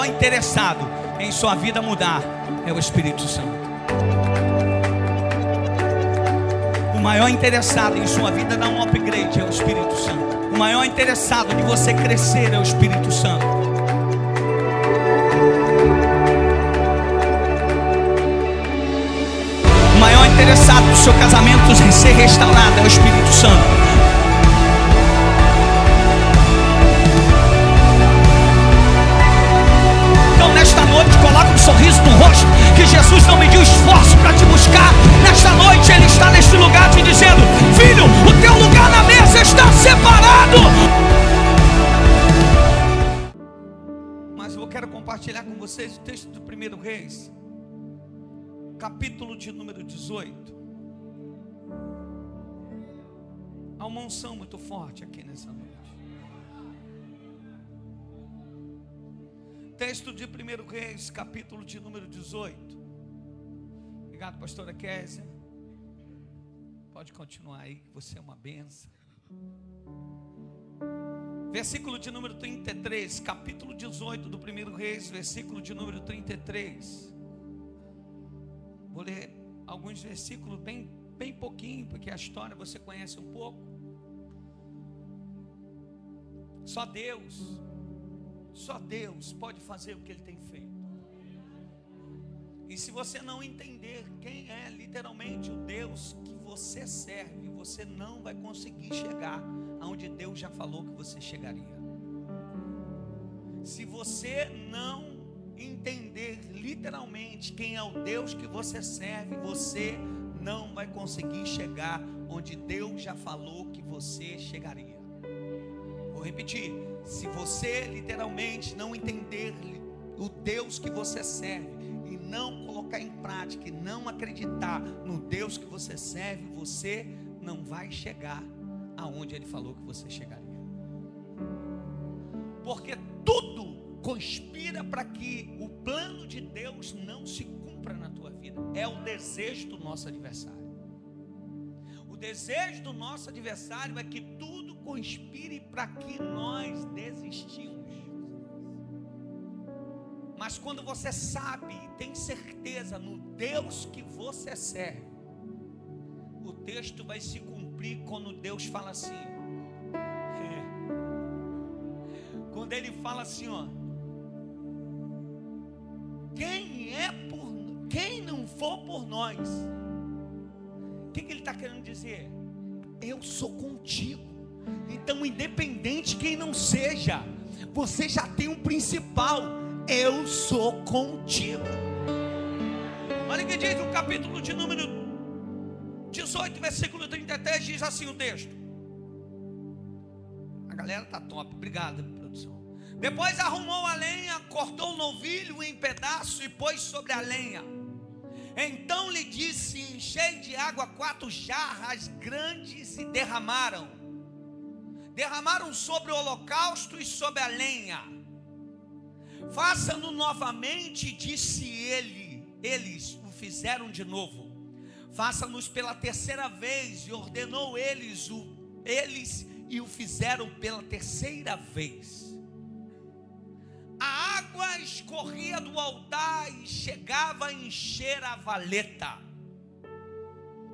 maior interessado em sua vida mudar é o Espírito Santo. O maior interessado em sua vida dar um upgrade é o Espírito Santo. O maior interessado de você crescer é o Espírito Santo. O maior interessado do seu casamento ser restaurado é o Espírito Santo. Nesta noite, coloca um sorriso no rosto, que Jesus não mediu esforço para te buscar. Nesta noite, Ele está neste lugar te dizendo: Filho, o teu lugar na mesa está separado. Mas eu quero compartilhar com vocês o texto do primeiro Reis, capítulo de número 18. Há uma unção muito forte aqui nessa noite. Texto de 1 Reis, capítulo de número 18. Obrigado, pastora Késia. Pode continuar aí, você é uma benção. Versículo de número 33, capítulo 18 do 1 Reis, versículo de número 33. Vou ler alguns versículos bem, bem pouquinho, porque a história você conhece um pouco. Só Deus só Deus pode fazer o que Ele tem feito. E se você não entender quem é literalmente o Deus que você serve, você não vai conseguir chegar aonde Deus já falou que você chegaria. Se você não entender literalmente quem é o Deus que você serve, você não vai conseguir chegar onde Deus já falou que você chegaria. Vou repetir se você literalmente não entender o Deus que você serve e não colocar em prática e não acreditar no Deus que você serve, você não vai chegar aonde ele falou que você chegaria. Porque tudo conspira para que o plano de Deus não se cumpra na tua vida. É o desejo do nosso adversário. O desejo do nosso adversário é que tudo conspire para que nós desistimos. Mas quando você sabe e tem certeza no Deus que você serve, o texto vai se cumprir quando Deus fala assim. Quando ele fala assim, ó. Quem é por quem não for por nós? O que, que ele está querendo dizer? Eu sou contigo. Então, independente quem não seja, você já tem um principal. Eu sou contigo. Olha o que diz o capítulo de número 18, versículo 33, diz assim o texto. A galera tá top, obrigado, produção. Depois arrumou a lenha, cortou o novilho em pedaço e pôs sobre a lenha. Então lhe disse: Enchei de água quatro jarras grandes e derramaram derramaram sobre o holocausto e sobre a lenha. Faça-no novamente, disse ele. Eles o fizeram de novo. Faça-nos pela terceira vez, e ordenou eles o eles e o fizeram pela terceira vez. A água escorria do altar e chegava a encher a valeta.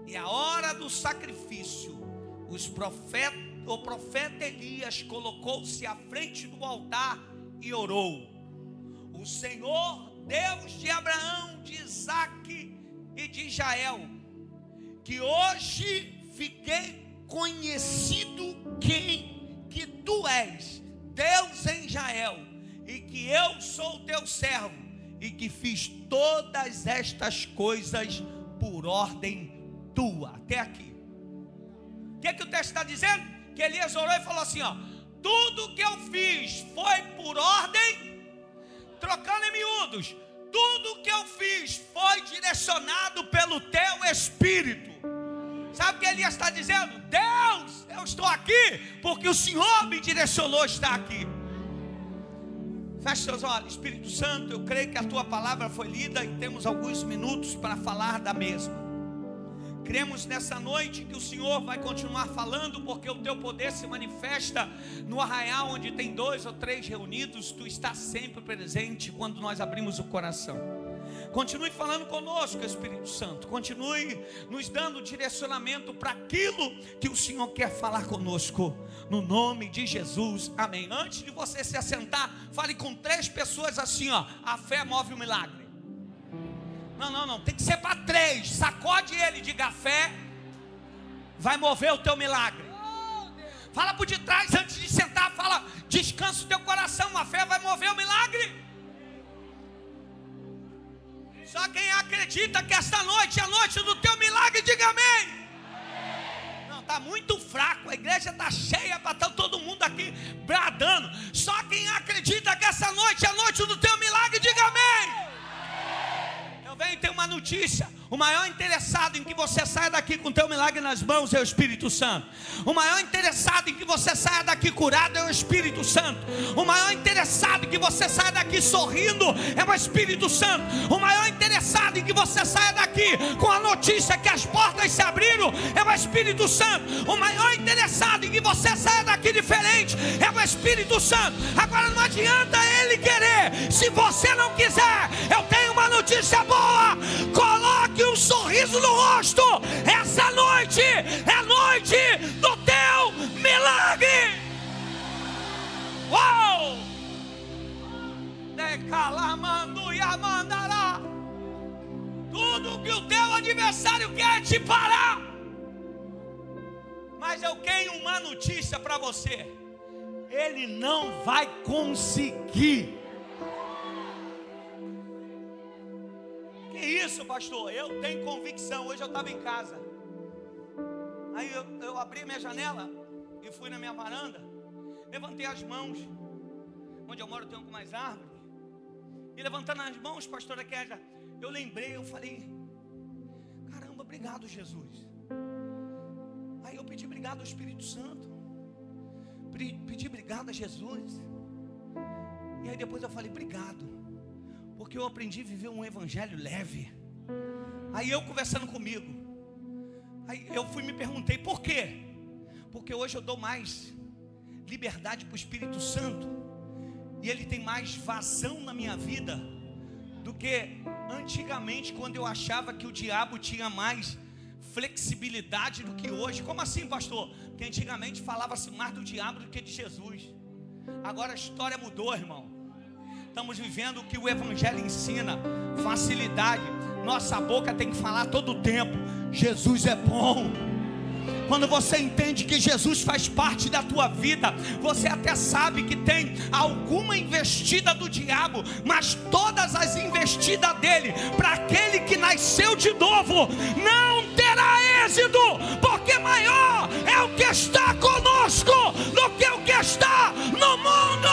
E a hora do sacrifício, os profetas o profeta Elias colocou-se à frente do altar e orou: O Senhor, Deus de Abraão, de Isaac e de Israel, que hoje fiquei conhecido quem que tu és, Deus em Israel, e que eu sou teu servo, e que fiz todas estas coisas por ordem tua. Até aqui. O que, é que o texto está dizendo? Que Elias orou e falou assim: ó, tudo que eu fiz foi por ordem, trocando em miúdos, tudo que eu fiz foi direcionado pelo teu espírito. Sabe o que Elias está dizendo? Deus, eu estou aqui porque o Senhor me direcionou a estar aqui. Feche seus olhos, Espírito Santo, eu creio que a tua palavra foi lida e temos alguns minutos para falar da mesma. Cremos nessa noite que o Senhor vai continuar falando, porque o teu poder se manifesta no arraial onde tem dois ou três reunidos, tu estás sempre presente quando nós abrimos o coração. Continue falando conosco, Espírito Santo. Continue nos dando direcionamento para aquilo que o Senhor quer falar conosco. No nome de Jesus. Amém. Antes de você se assentar, fale com três pessoas assim, ó. A fé move o milagre. Não, não, não. Tem que ser para três. Sacode fé. Vai mover o teu milagre. Fala por detrás antes de sentar. Fala, descansa o teu coração. A fé vai mover o milagre. Só quem acredita que esta noite é a noite do teu milagre, diga amém. Não, está muito fraco. A igreja está cheia para estar todo mundo aqui bradando. Só quem acredita que essa noite é a noite do teu milagre, diga amém. Eu venho ter uma notícia. O maior interessado em que você saia daqui com o teu milagre nas mãos é o Espírito Santo. O maior interessado em que você saia daqui curado é o Espírito Santo. O maior interessado em que você saia daqui sorrindo é o Espírito Santo. O maior interessado em que você saia daqui com a notícia que as portas se abriram é o Espírito Santo. O maior interessado em que você saia daqui diferente é o Espírito Santo. Agora não adianta ele querer. Se você não quiser, eu tenho uma notícia boa. Coloque coloque um sorriso no rosto. Essa noite é a noite do teu milagre. Uau! Decalamando e amandará. Tudo que o teu adversário quer te parar. Mas eu tenho uma notícia para você. Ele não vai conseguir. Isso, pastor? Eu tenho convicção. Hoje eu estava em casa. Aí eu, eu abri minha janela e fui na minha varanda. Levantei as mãos. Onde eu moro tem mais árvores. E levantando as mãos, pastora Kézia, eu lembrei, eu falei: Caramba, obrigado, Jesus. Aí eu pedi obrigado ao Espírito Santo. Pedi obrigado a Jesus. E aí depois eu falei: Obrigado porque eu aprendi a viver um evangelho leve. Aí eu conversando comigo, aí eu fui me perguntei por quê? Porque hoje eu dou mais liberdade para o Espírito Santo e ele tem mais vazão na minha vida do que antigamente quando eu achava que o diabo tinha mais flexibilidade do que hoje. Como assim, pastor? Porque antigamente falava-se mais do diabo do que de Jesus. Agora a história mudou, irmão estamos vivendo o que o Evangelho ensina, facilidade. Nossa boca tem que falar todo o tempo: Jesus é bom. Quando você entende que Jesus faz parte da tua vida, você até sabe que tem alguma investida do diabo, mas todas as investidas dele, para aquele que nasceu de novo, não terá êxito, porque maior é o que está conosco do que o que está no mundo.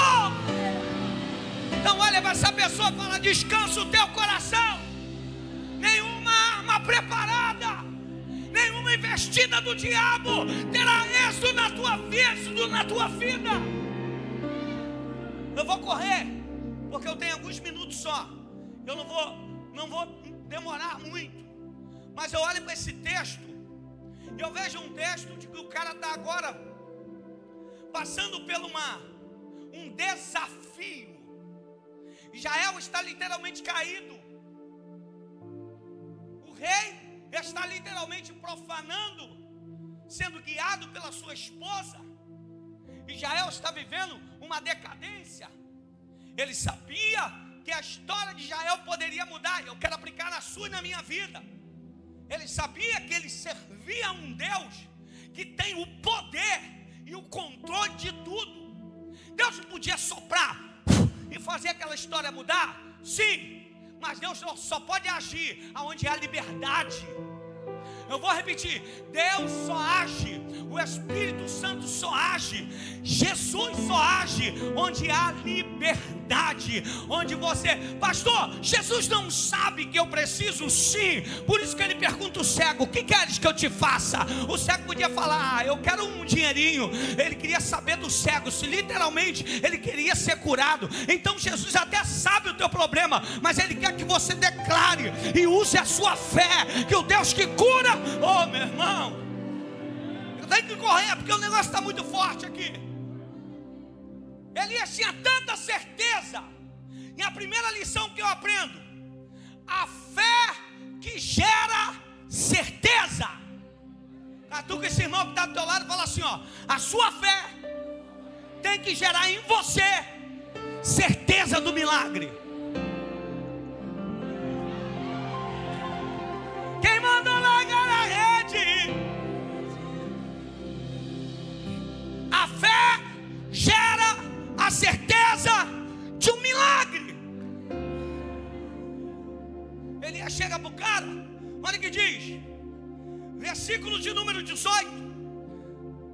Então olha para essa pessoa e fala: descansa o teu coração. Nenhuma arma preparada, nenhuma investida do diabo terá êxito na tua vida, na tua vida. Eu vou correr, porque eu tenho alguns minutos só. Eu não vou, não vou demorar muito. Mas eu olho para esse texto e eu vejo um texto de que o cara está agora passando por uma, um desafio Israel está literalmente caído. O rei está literalmente profanando, sendo guiado pela sua esposa. Israel está vivendo uma decadência. Ele sabia que a história de Israel poderia mudar. Eu quero aplicar na sua e na minha vida. Ele sabia que ele servia a um Deus que tem o poder e o controle de tudo. Deus podia soprar e fazer aquela história mudar? Sim, mas Deus só pode agir aonde há liberdade. Eu vou repetir: Deus só age, o Espírito Santo só age. Jesus só age onde há liberdade, onde você, pastor, Jesus não sabe que eu preciso sim, por isso que ele pergunta o cego: o que queres que eu te faça? O cego podia falar: ah, eu quero um dinheirinho. Ele queria saber do cego, se literalmente ele queria ser curado. Então Jesus até sabe o teu problema, mas ele quer que você declare e use a sua fé, que o Deus que cura, oh meu irmão, eu tenho que correr porque o negócio está muito forte aqui. Elias tinha tanta certeza. E a primeira lição que eu aprendo: a fé que gera certeza. Catuca esse irmão que está do teu lado e fala assim: ó, a sua fé tem que gerar em você certeza do milagre. Gera a certeza de um milagre. Ele chega para o cara, olha o que diz, versículo de número 18,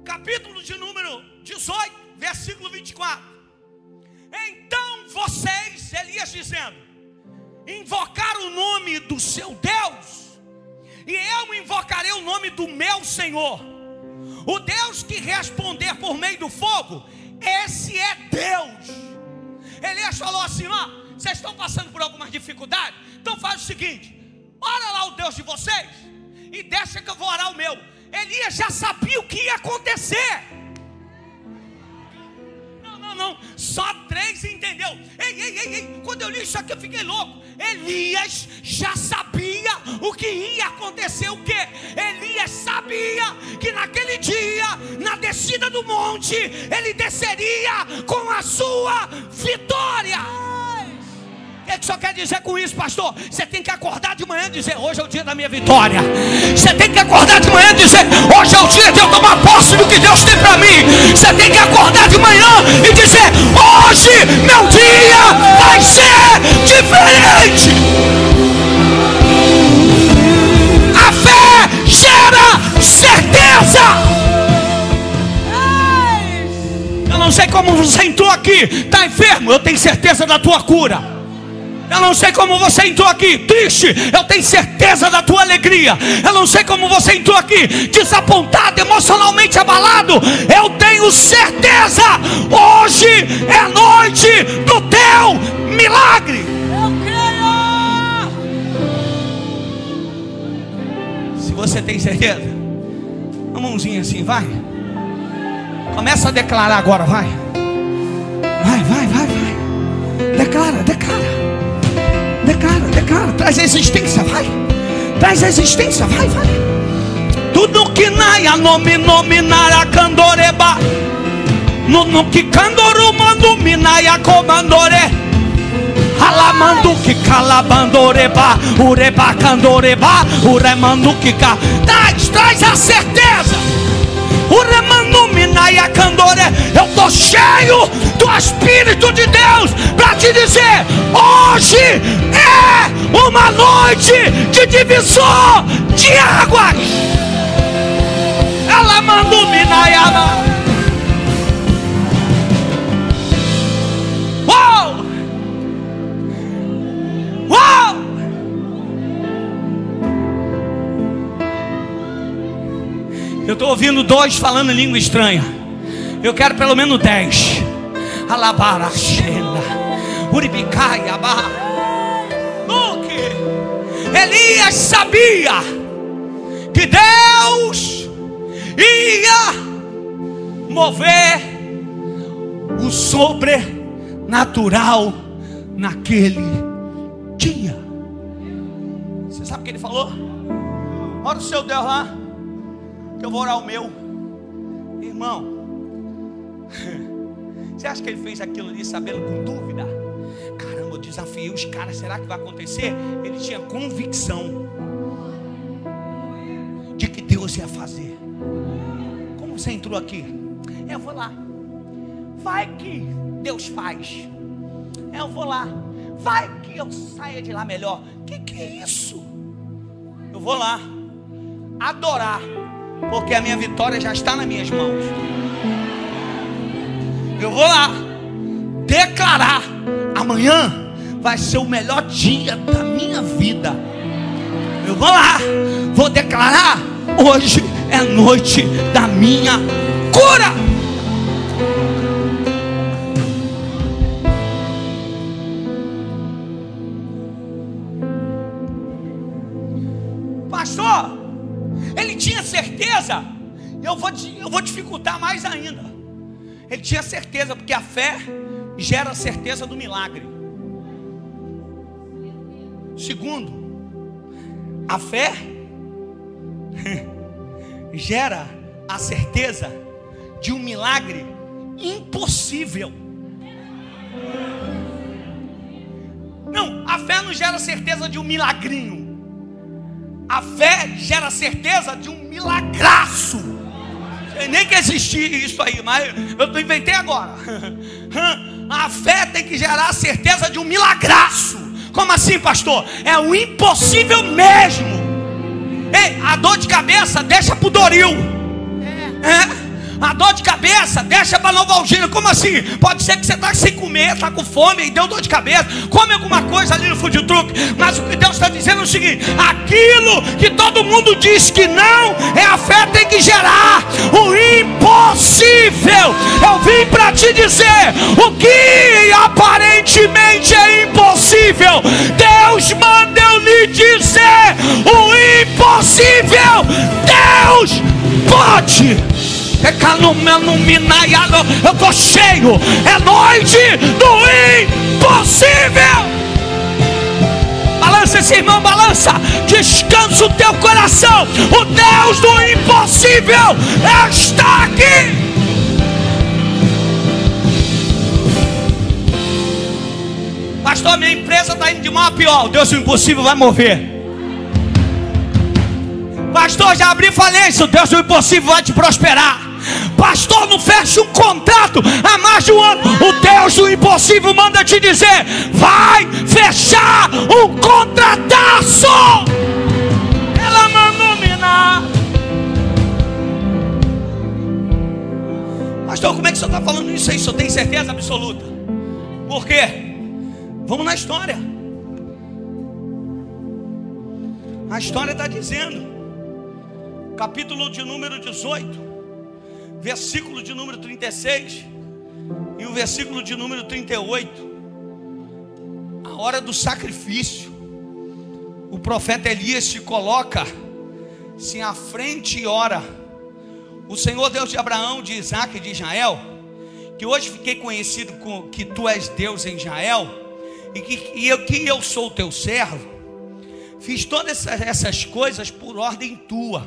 capítulo de número 18, versículo 24. Então vocês, Elias dizendo, invocaram o nome do seu Deus, e eu invocarei o nome do meu Senhor, o Deus que responder por meio do fogo, esse é Deus. Elias falou assim: ó, vocês estão passando por algumas dificuldades, então faz o seguinte: ora lá o Deus de vocês e deixa que eu vou orar o meu. Elias já sabia o que ia acontecer. Não, não, não, só três entendeu. Ei, ei, ei, ei, quando eu li isso aqui eu fiquei louco. Elias já sabia o que ia acontecer. O que? Elias sabia que naquele dia, na descida do monte, ele desceria com a sua vitória. O que, que o senhor quer dizer com isso, pastor? Você tem que acordar de manhã e dizer: Hoje é o dia da minha vitória. Você tem que acordar de manhã e dizer: Hoje é o dia de eu tomar posse do que Deus tem para mim. Você tem que acordar de manhã e dizer: Hoje meu dia vai ser diferente. A fé gera certeza. Eu não sei como você entrou aqui, está enfermo, eu tenho certeza da tua cura. Eu não sei como você entrou aqui triste, eu tenho certeza da tua alegria. Eu não sei como você entrou aqui desapontado, emocionalmente abalado. Eu tenho certeza, hoje é noite do teu milagre. Se você tem certeza, uma mãozinha assim, vai. Começa a declarar agora, vai. Vai, vai, vai, vai. Declara, declara. Declara, declara, traz existência, vai. Traz existência, vai, vai. Tudo que naia nome nominara candoreba. No, que candoru mando minaia comandore. Alamando que calabandoreba. Ureba candoreba. Uremando que ca. Traz, traz a certeza. Uremando minaia candore. Eu estou cheio do Espírito de Deus para te dizer: hoje é uma noite de divisor de águas. Ela estou ouvindo dois falando língua estranha. Eu quero pelo menos dez. Alabarachena. Uribicaia. Elias sabia que Deus ia mover o sobrenatural naquele dia. Você sabe o que ele falou? Ora o seu Deus lá, que eu vou orar o meu. Irmão, você acha que ele fez aquilo ali sabendo com dúvida? Caramba, eu desafiei os caras, será que vai acontecer? Ele tinha convicção de que Deus ia fazer. Como você entrou aqui? Eu vou lá. Vai que Deus faz. Eu vou lá. Vai que eu saia de lá melhor. Que que é isso? Eu vou lá adorar, porque a minha vitória já está nas minhas mãos. Eu vou lá declarar: amanhã vai ser o melhor dia da minha vida. Eu vou lá, vou declarar: hoje é noite da minha cura. Certeza. Eu vou, eu vou dificultar mais ainda. Ele tinha certeza, porque a fé gera a certeza do milagre. Segundo, a fé gera a certeza de um milagre impossível. Não, a fé não gera certeza de um milagrinho. A fé gera certeza de um milagraço. Nem que existia isso aí, mas eu inventei agora. A fé tem que gerar a certeza de um milagraço. Como assim, pastor? É o impossível mesmo. Ei, a dor de cabeça deixa pro Doril. É. A dor de cabeça, deixa para Novalgina. Como assim? Pode ser que você está sem comer, está com fome e deu dor de cabeça. Come alguma coisa ali no food truck. Mas o que Deus está dizendo é o seguinte: aquilo que todo mundo diz que não, é a fé tem que gerar o impossível. Eu vim para te dizer o que aparentemente é impossível. Deus manda eu lhe dizer o impossível. Deus pode. Eu estou cheio. É noite do impossível. Balança esse irmão, balança. Descansa o teu coração. O Deus do impossível está aqui. Pastor, minha empresa está indo de mal a pior. Deus do impossível vai mover. Pastor, já abri falência. O Deus do impossível vai te prosperar. Pastor, não fecha um contrato há mais de um ano. O Deus do impossível manda te dizer: vai fechar um contrataço. Ela mandou minar. Pastor, como é que o senhor está falando isso aí? O senhor tem certeza absoluta? Por quê? Vamos na história. A história está dizendo, capítulo de número 18 versículo de número 36 e o versículo de número 38. A hora do sacrifício. O profeta Elias se coloca se à frente e ora. O Senhor Deus de Abraão, de Isaac e de Israel, que hoje fiquei conhecido com que tu és Deus em Israel, e que, e eu, que eu sou teu servo, fiz todas essas, essas coisas por ordem tua.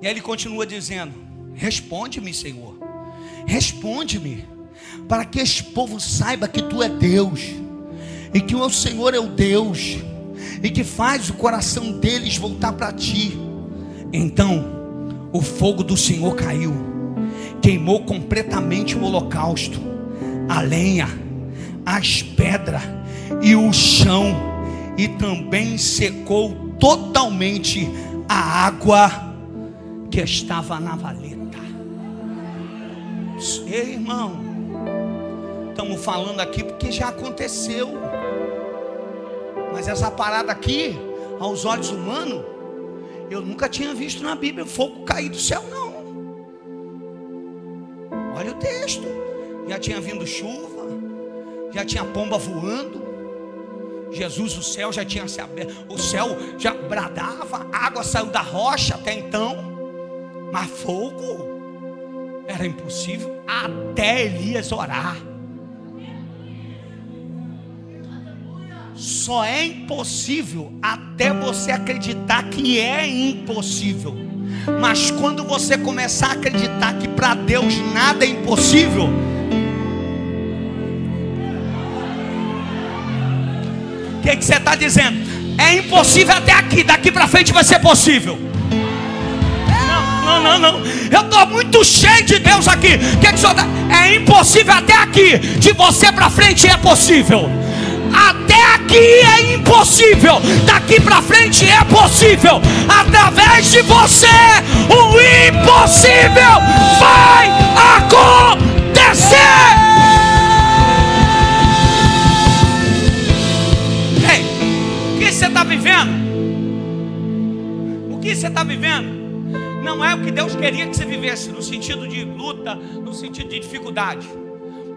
E aí ele continua dizendo: Responde-me, Senhor. Responde-me. Para que esse povo saiba que tu é Deus. E que o Senhor é o Deus. E que faz o coração deles voltar para ti. Então, o fogo do Senhor caiu. Queimou completamente o holocausto. A lenha, as pedras e o chão. E também secou totalmente a água que estava na valeta. Ei, irmão, estamos falando aqui porque já aconteceu. Mas essa parada aqui, aos olhos humanos, eu nunca tinha visto na Bíblia fogo cair do céu, não. Olha o texto. Já tinha vindo chuva, já tinha pomba voando. Jesus, o céu já tinha se aberto, o céu já bradava, água saiu da rocha até então, mas fogo era impossível até Elias orar. Só é impossível até você acreditar que é impossível. Mas quando você começar a acreditar que para Deus nada é impossível, o que, que você está dizendo? É impossível até aqui, daqui para frente vai ser possível não, não, não. Eu estou muito cheio de Deus aqui. Que que senhor, tá? é impossível até aqui. De você para frente é possível. Até aqui é impossível. Daqui para frente é possível. Através de você, o impossível vai acontecer. Queria que você vivesse no sentido de luta, no sentido de dificuldade.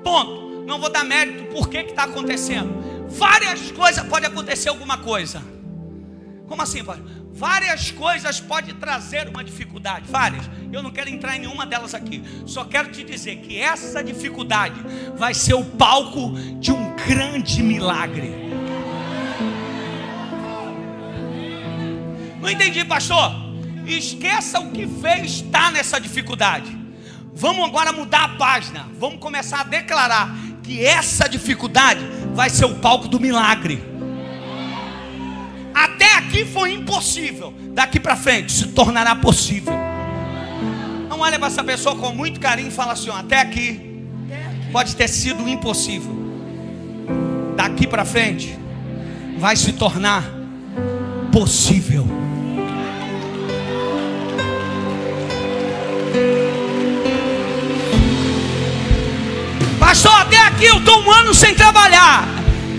Ponto. Não vou dar mérito por que está acontecendo. Várias coisas pode acontecer alguma coisa. Como assim, pai? Várias coisas pode trazer uma dificuldade, várias. Eu não quero entrar em nenhuma delas aqui. Só quero te dizer que essa dificuldade vai ser o palco de um grande milagre. Não entendi, pastor? Esqueça o que fez estar nessa dificuldade. Vamos agora mudar a página. Vamos começar a declarar que essa dificuldade vai ser o palco do milagre. Até aqui foi impossível. Daqui para frente se tornará possível. Não olha para essa pessoa com muito carinho e fala assim: até aqui pode ter sido impossível. Daqui para frente vai se tornar possível. Pastor, até aqui eu estou um ano sem trabalhar.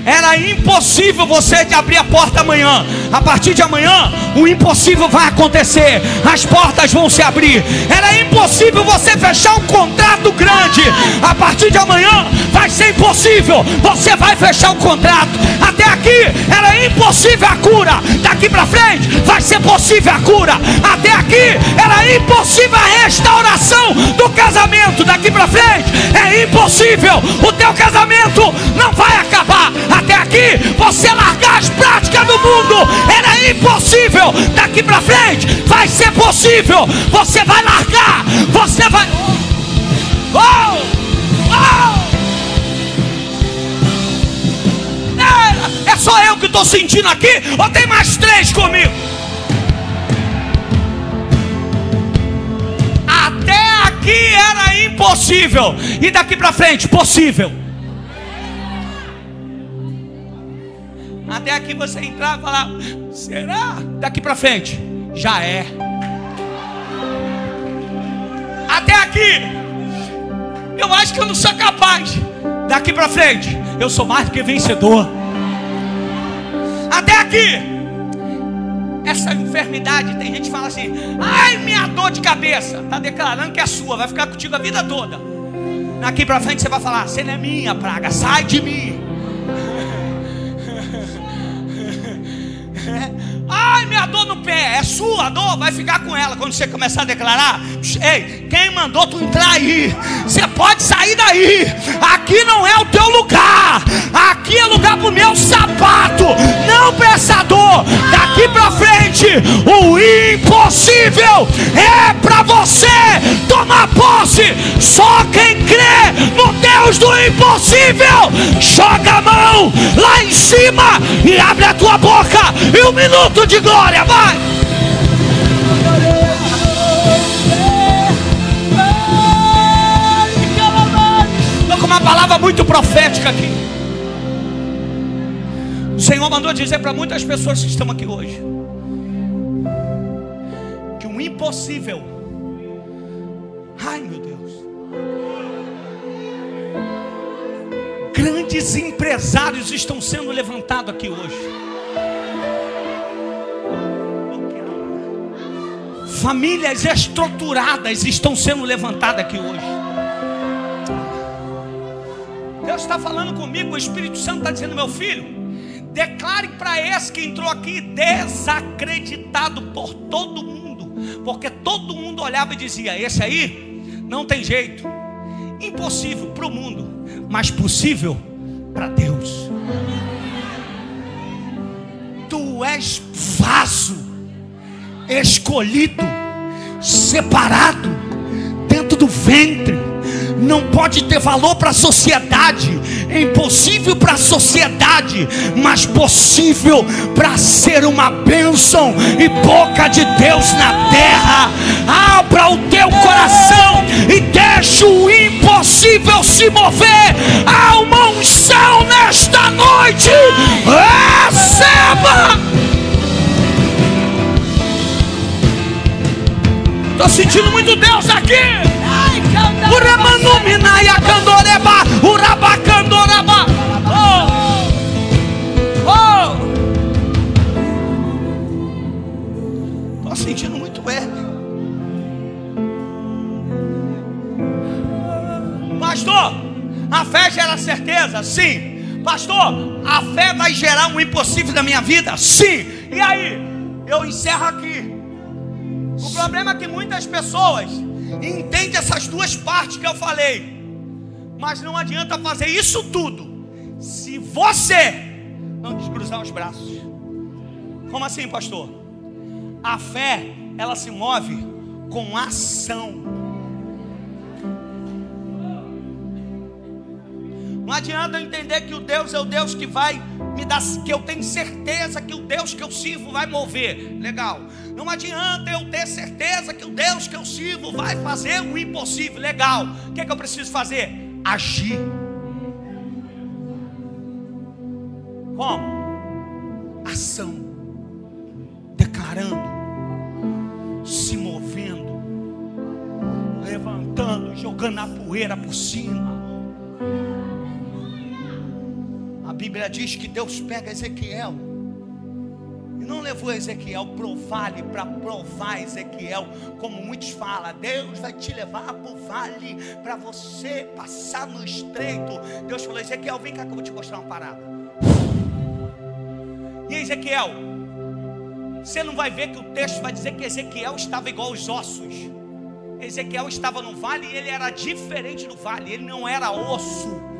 Era impossível você de abrir a porta amanhã. A partir de amanhã, o impossível vai acontecer. As portas vão se abrir. Era impossível você fechar um contrato grande. A partir de amanhã, vai ser impossível. Você vai fechar o um contrato. Até aqui era impossível a cura. Daqui para frente, vai ser possível a cura. Até aqui era impossível a restauração do casamento. Daqui para frente, é impossível. O teu casamento não vai acabar até aqui, você largar as práticas do mundo era impossível. Daqui para frente vai ser possível. Você vai largar, você vai. Oh! Oh! É, é só eu que estou sentindo aqui, ou tem mais três comigo? Até aqui era impossível, e daqui para frente, possível. Até aqui você entrar e falar: será? Daqui para frente, já é. Até aqui, eu acho que eu não sou capaz. Daqui para frente, eu sou mais do que vencedor. Até aqui, essa enfermidade, tem gente que fala assim: ai, minha dor de cabeça, está declarando que é sua, vai ficar contigo a vida toda. Daqui para frente você vai falar: você não é minha praga, sai de mim. right? Ai, minha dor no pé, é sua dor, vai ficar com ela. Quando você começar a declarar, ei, quem mandou tu entrar aí? Você pode sair daí. Aqui não é o teu lugar. Aqui é lugar para o meu sapato, não para essa dor. Daqui para frente, o impossível é para você tomar posse. Só quem crê no Deus do impossível, joga a mão lá em cima e abre a tua boca. E um minuto de glória, vai! Estou com uma palavra muito profética aqui. O Senhor mandou dizer para muitas pessoas que estão aqui hoje que um impossível, ai meu Deus, grandes empresários estão sendo levantados aqui hoje. Famílias estruturadas estão sendo levantadas aqui hoje. Deus está falando comigo, o Espírito Santo está dizendo, meu filho, declare para esse que entrou aqui desacreditado por todo mundo, porque todo mundo olhava e dizia: esse aí não tem jeito, impossível para o mundo, mas possível para Deus. Tu és vaso escolhido, separado, dentro do ventre, não pode ter valor para a sociedade, é impossível para a sociedade, mas possível para ser uma bênção e boca de Deus na terra. Abra o teu coração e deixa o impossível se mover. Há uma unção nesta noite. Receba! Estou sentindo muito Deus aqui. Uramanuminaya candoreba, urabacandoraba. Oh! Oh! Estou sentindo muito ele. Pastor, a fé gera certeza? Sim. Pastor, a fé vai gerar um impossível na minha vida? Sim. E aí? Eu encerro aqui. O problema é que muitas pessoas entendem essas duas partes que eu falei. Mas não adianta fazer isso tudo se você não descruzar os braços. Como assim, pastor? A fé, ela se move com ação. Não adianta eu entender que o Deus é o Deus que vai me dar, que eu tenho certeza que o Deus que eu sirvo vai mover. Legal. Não adianta eu ter certeza que o Deus que eu sirvo vai fazer o impossível. Legal. O que é que eu preciso fazer? Agir. Como? Ação. Declarando. Se movendo. Levantando, jogando a poeira por cima. Bíblia diz que Deus pega Ezequiel e não levou Ezequiel para o vale para provar Ezequiel, como muitos falam. Deus vai te levar para o vale para você passar no estreito. Deus falou: Ezequiel, vem cá que eu vou te mostrar uma parada. E Ezequiel, você não vai ver que o texto vai dizer que Ezequiel estava igual aos ossos. Ezequiel estava no vale e ele era diferente do vale, ele não era osso.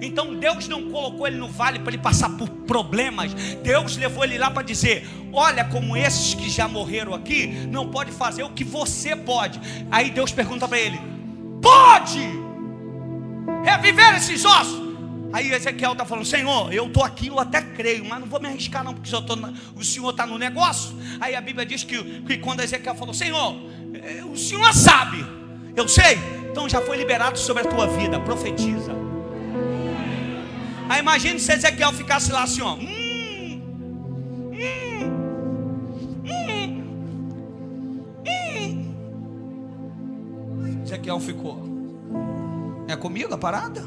Então Deus não colocou ele no vale para ele passar por problemas. Deus levou ele lá para dizer: Olha, como esses que já morreram aqui, não pode fazer o que você pode. Aí Deus pergunta para ele: Pode reviver esses ossos? Aí Ezequiel está falando: Senhor, eu estou aqui, eu até creio, mas não vou me arriscar, não, porque o Senhor está no negócio. Aí a Bíblia diz que, que quando Ezequiel falou: Senhor, eh, o Senhor sabe, eu sei, então já foi liberado sobre a tua vida, profetiza. Aí imagine se Ezequiel ficasse lá assim, ó. Hum, hum, hum, Ezequiel ficou. É comigo a parada?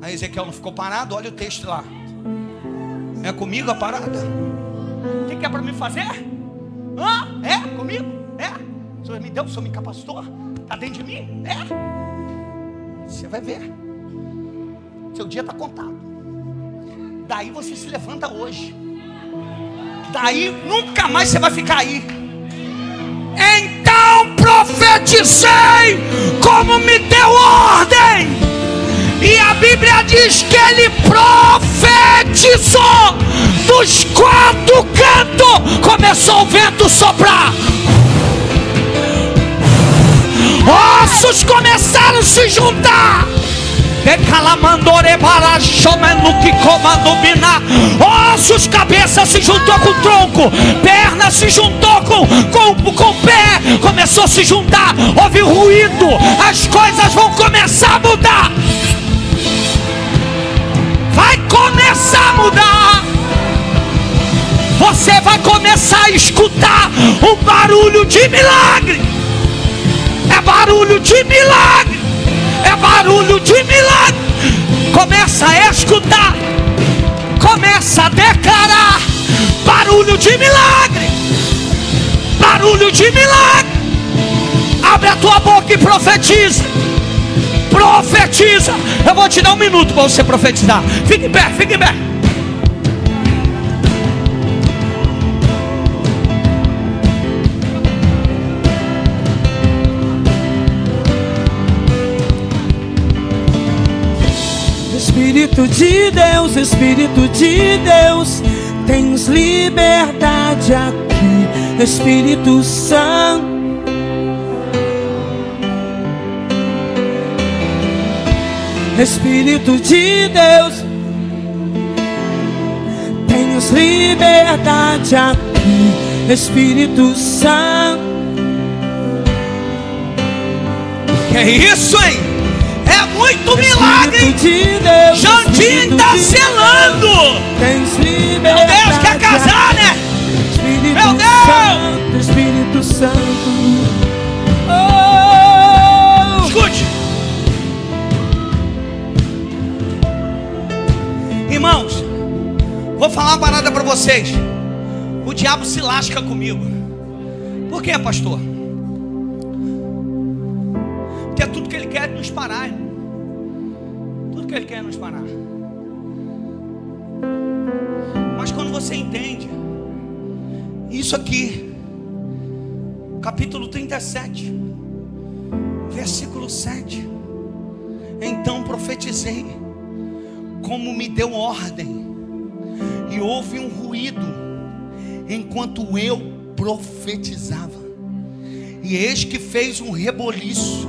Aí Ezequiel não ficou parado, olha o texto lá. É comigo a parada? O que, que é para me fazer? Hã? É comigo? É? O Senhor me deu, o Senhor me capacitou? Está dentro de mim? É? Você vai ver. Seu dia está contado. Daí você se levanta hoje. Daí nunca mais você vai ficar aí. Então profetizei como me deu ordem. E a Bíblia diz que ele profetizou dos quatro cantos. Começou o vento soprar. Ossos começaram a se juntar. Ossos, cabeça se juntou com tronco, perna se juntou com, com, com o pé, começou a se juntar, houve ruído, as coisas vão começar a mudar. Vai começar a mudar. Você vai começar a escutar um barulho de milagre. É barulho de milagre barulho de milagre. Começa a escutar, começa a declarar: barulho de milagre, barulho de milagre. Abre a tua boca e profetiza. Profetiza. Eu vou te dar um minuto para você profetizar. Fique em pé, fique em pé. Espírito de Deus, Espírito de Deus, tens liberdade aqui, Espírito Santo. Espírito de Deus, tens liberdade aqui, Espírito Santo. Que é isso, hein? É muito milagre. De Jantinho vou falar uma parada para vocês. O diabo se lasca comigo. Por quê, pastor? Porque tudo que ele quer nos parar. Tudo que Ele quer é nos parar. Mas quando você entende, isso aqui, capítulo 37, versículo 7. Então profetizei, como me deu ordem, e houve um ruído, enquanto eu profetizava. E eis que fez um reboliço,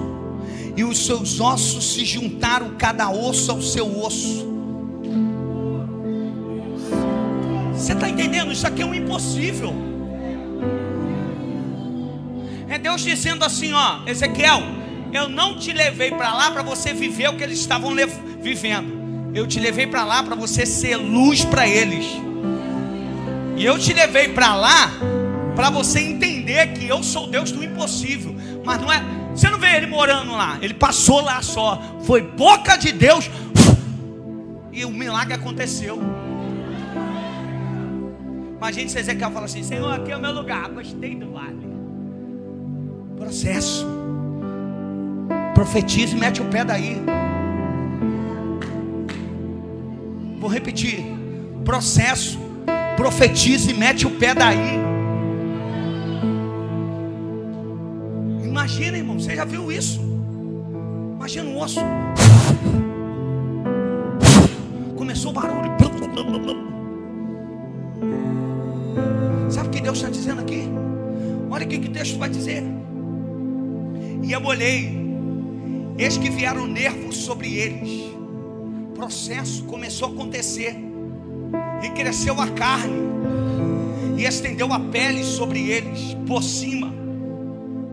e os seus ossos se juntaram, cada osso ao seu osso. Você está entendendo? Isso aqui é um impossível. É Deus dizendo assim, ó, Ezequiel, eu não te levei para lá para você viver o que eles estavam vivendo. Eu te levei para lá para você ser luz para eles. E eu te levei para lá para você entender que eu sou Deus do impossível. Mas não é. Você não vê ele morando lá. Ele passou lá só. Foi boca de Deus. E o milagre aconteceu. Imagina se Ezequiel fala assim: Senhor, aqui é o meu lugar. Gostei do vale. Processo. Profetiza e mete o pé daí. Vou repetir. Processo. Profetiza e mete o pé daí. Imagina, irmão, você já viu isso? Imagina um osso. Começou o barulho. Sabe o que Deus está dizendo aqui? Olha o que o texto vai dizer. E eu olhei, eis que vieram nervos sobre eles. O processo começou a acontecer, e cresceu a carne, e estendeu a pele sobre eles, por cima,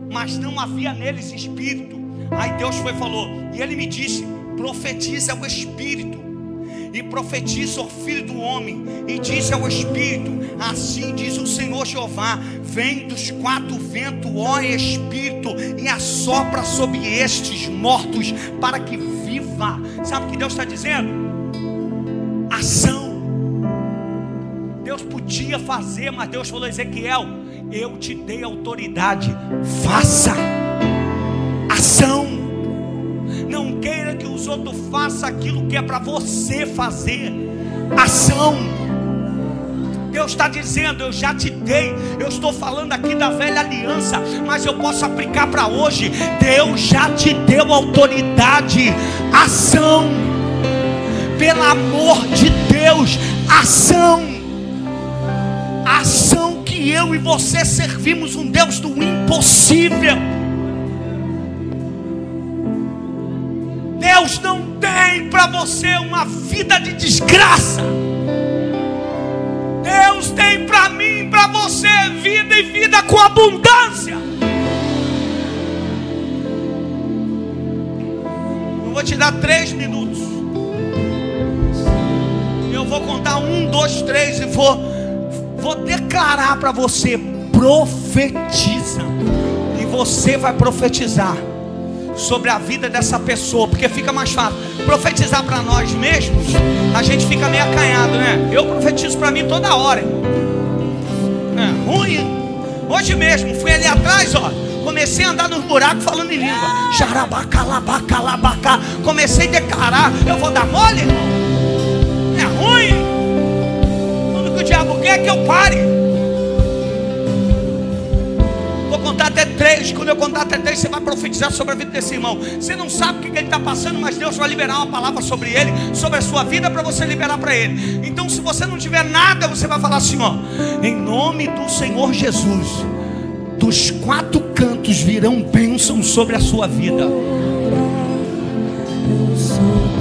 mas não havia neles espírito. Aí Deus foi falou, e ele me disse: profetiza o espírito e profetiza ao filho do homem, e disse ao Espírito: Assim diz o Senhor Jeová: Vem dos quatro ventos, ó Espírito, e assopra sobre estes mortos, para que viva. Sabe o que Deus está dizendo? Ação. Deus podia fazer, mas Deus falou: Ezequiel, eu te dei autoridade, faça. Ação queira que os outros façam aquilo que é para você fazer. Ação. Deus está dizendo, eu já te dei. Eu estou falando aqui da velha aliança, mas eu posso aplicar para hoje. Deus já te deu autoridade. Ação. Pelo amor de Deus, ação. Ação que eu e você servimos um Deus do impossível. Deus não tem para você uma vida de desgraça. Tem para mim, para você, vida e vida com abundância. Eu vou te dar três minutos. Eu vou contar um, dois, três e vou, vou declarar para você: profetiza. E você vai profetizar sobre a vida dessa pessoa, porque fica mais fácil. Profetizar para nós mesmos, a gente fica meio acanhado, né? Eu profetizo para mim toda hora. Ruim. Hoje mesmo, fui ali atrás, ó. Comecei a andar nos buracos falando em língua. Xarabacalabacalabacá. Comecei a declarar. Eu vou dar mole, irmão? É ruim. Tudo que o diabo quer é que eu pare três. Quando eu contar até três, você vai profetizar sobre a vida desse irmão. Você não sabe o que ele está passando, mas Deus vai liberar uma palavra sobre ele, sobre a sua vida, para você liberar para ele. Então, se você não tiver nada, você vai falar assim: ó, em nome do Senhor Jesus, dos quatro cantos virão bênçãos sobre a sua vida.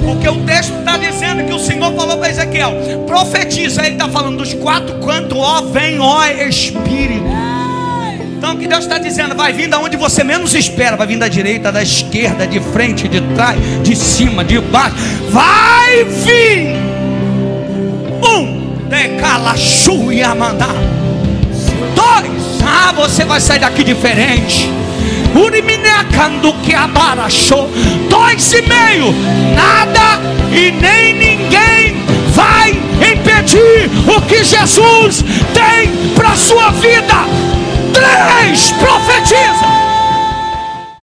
Porque o texto está dizendo que o Senhor falou para Ezequiel: profetiza. Ele está falando dos quatro cantos, ó, vem, ó Espírito. Então o que Deus está dizendo? Vai vir da onde você menos espera, vai vir da direita, da esquerda, de frente, de trás, de cima, de baixo. Vai vir! Um, decalachu e mandar. Dois, ah, você vai sair daqui diferente. Uriminecando que abarachou. Dois e meio, nada e nem ninguém vai impedir o que Jesus tem para sua vida três, profetiza.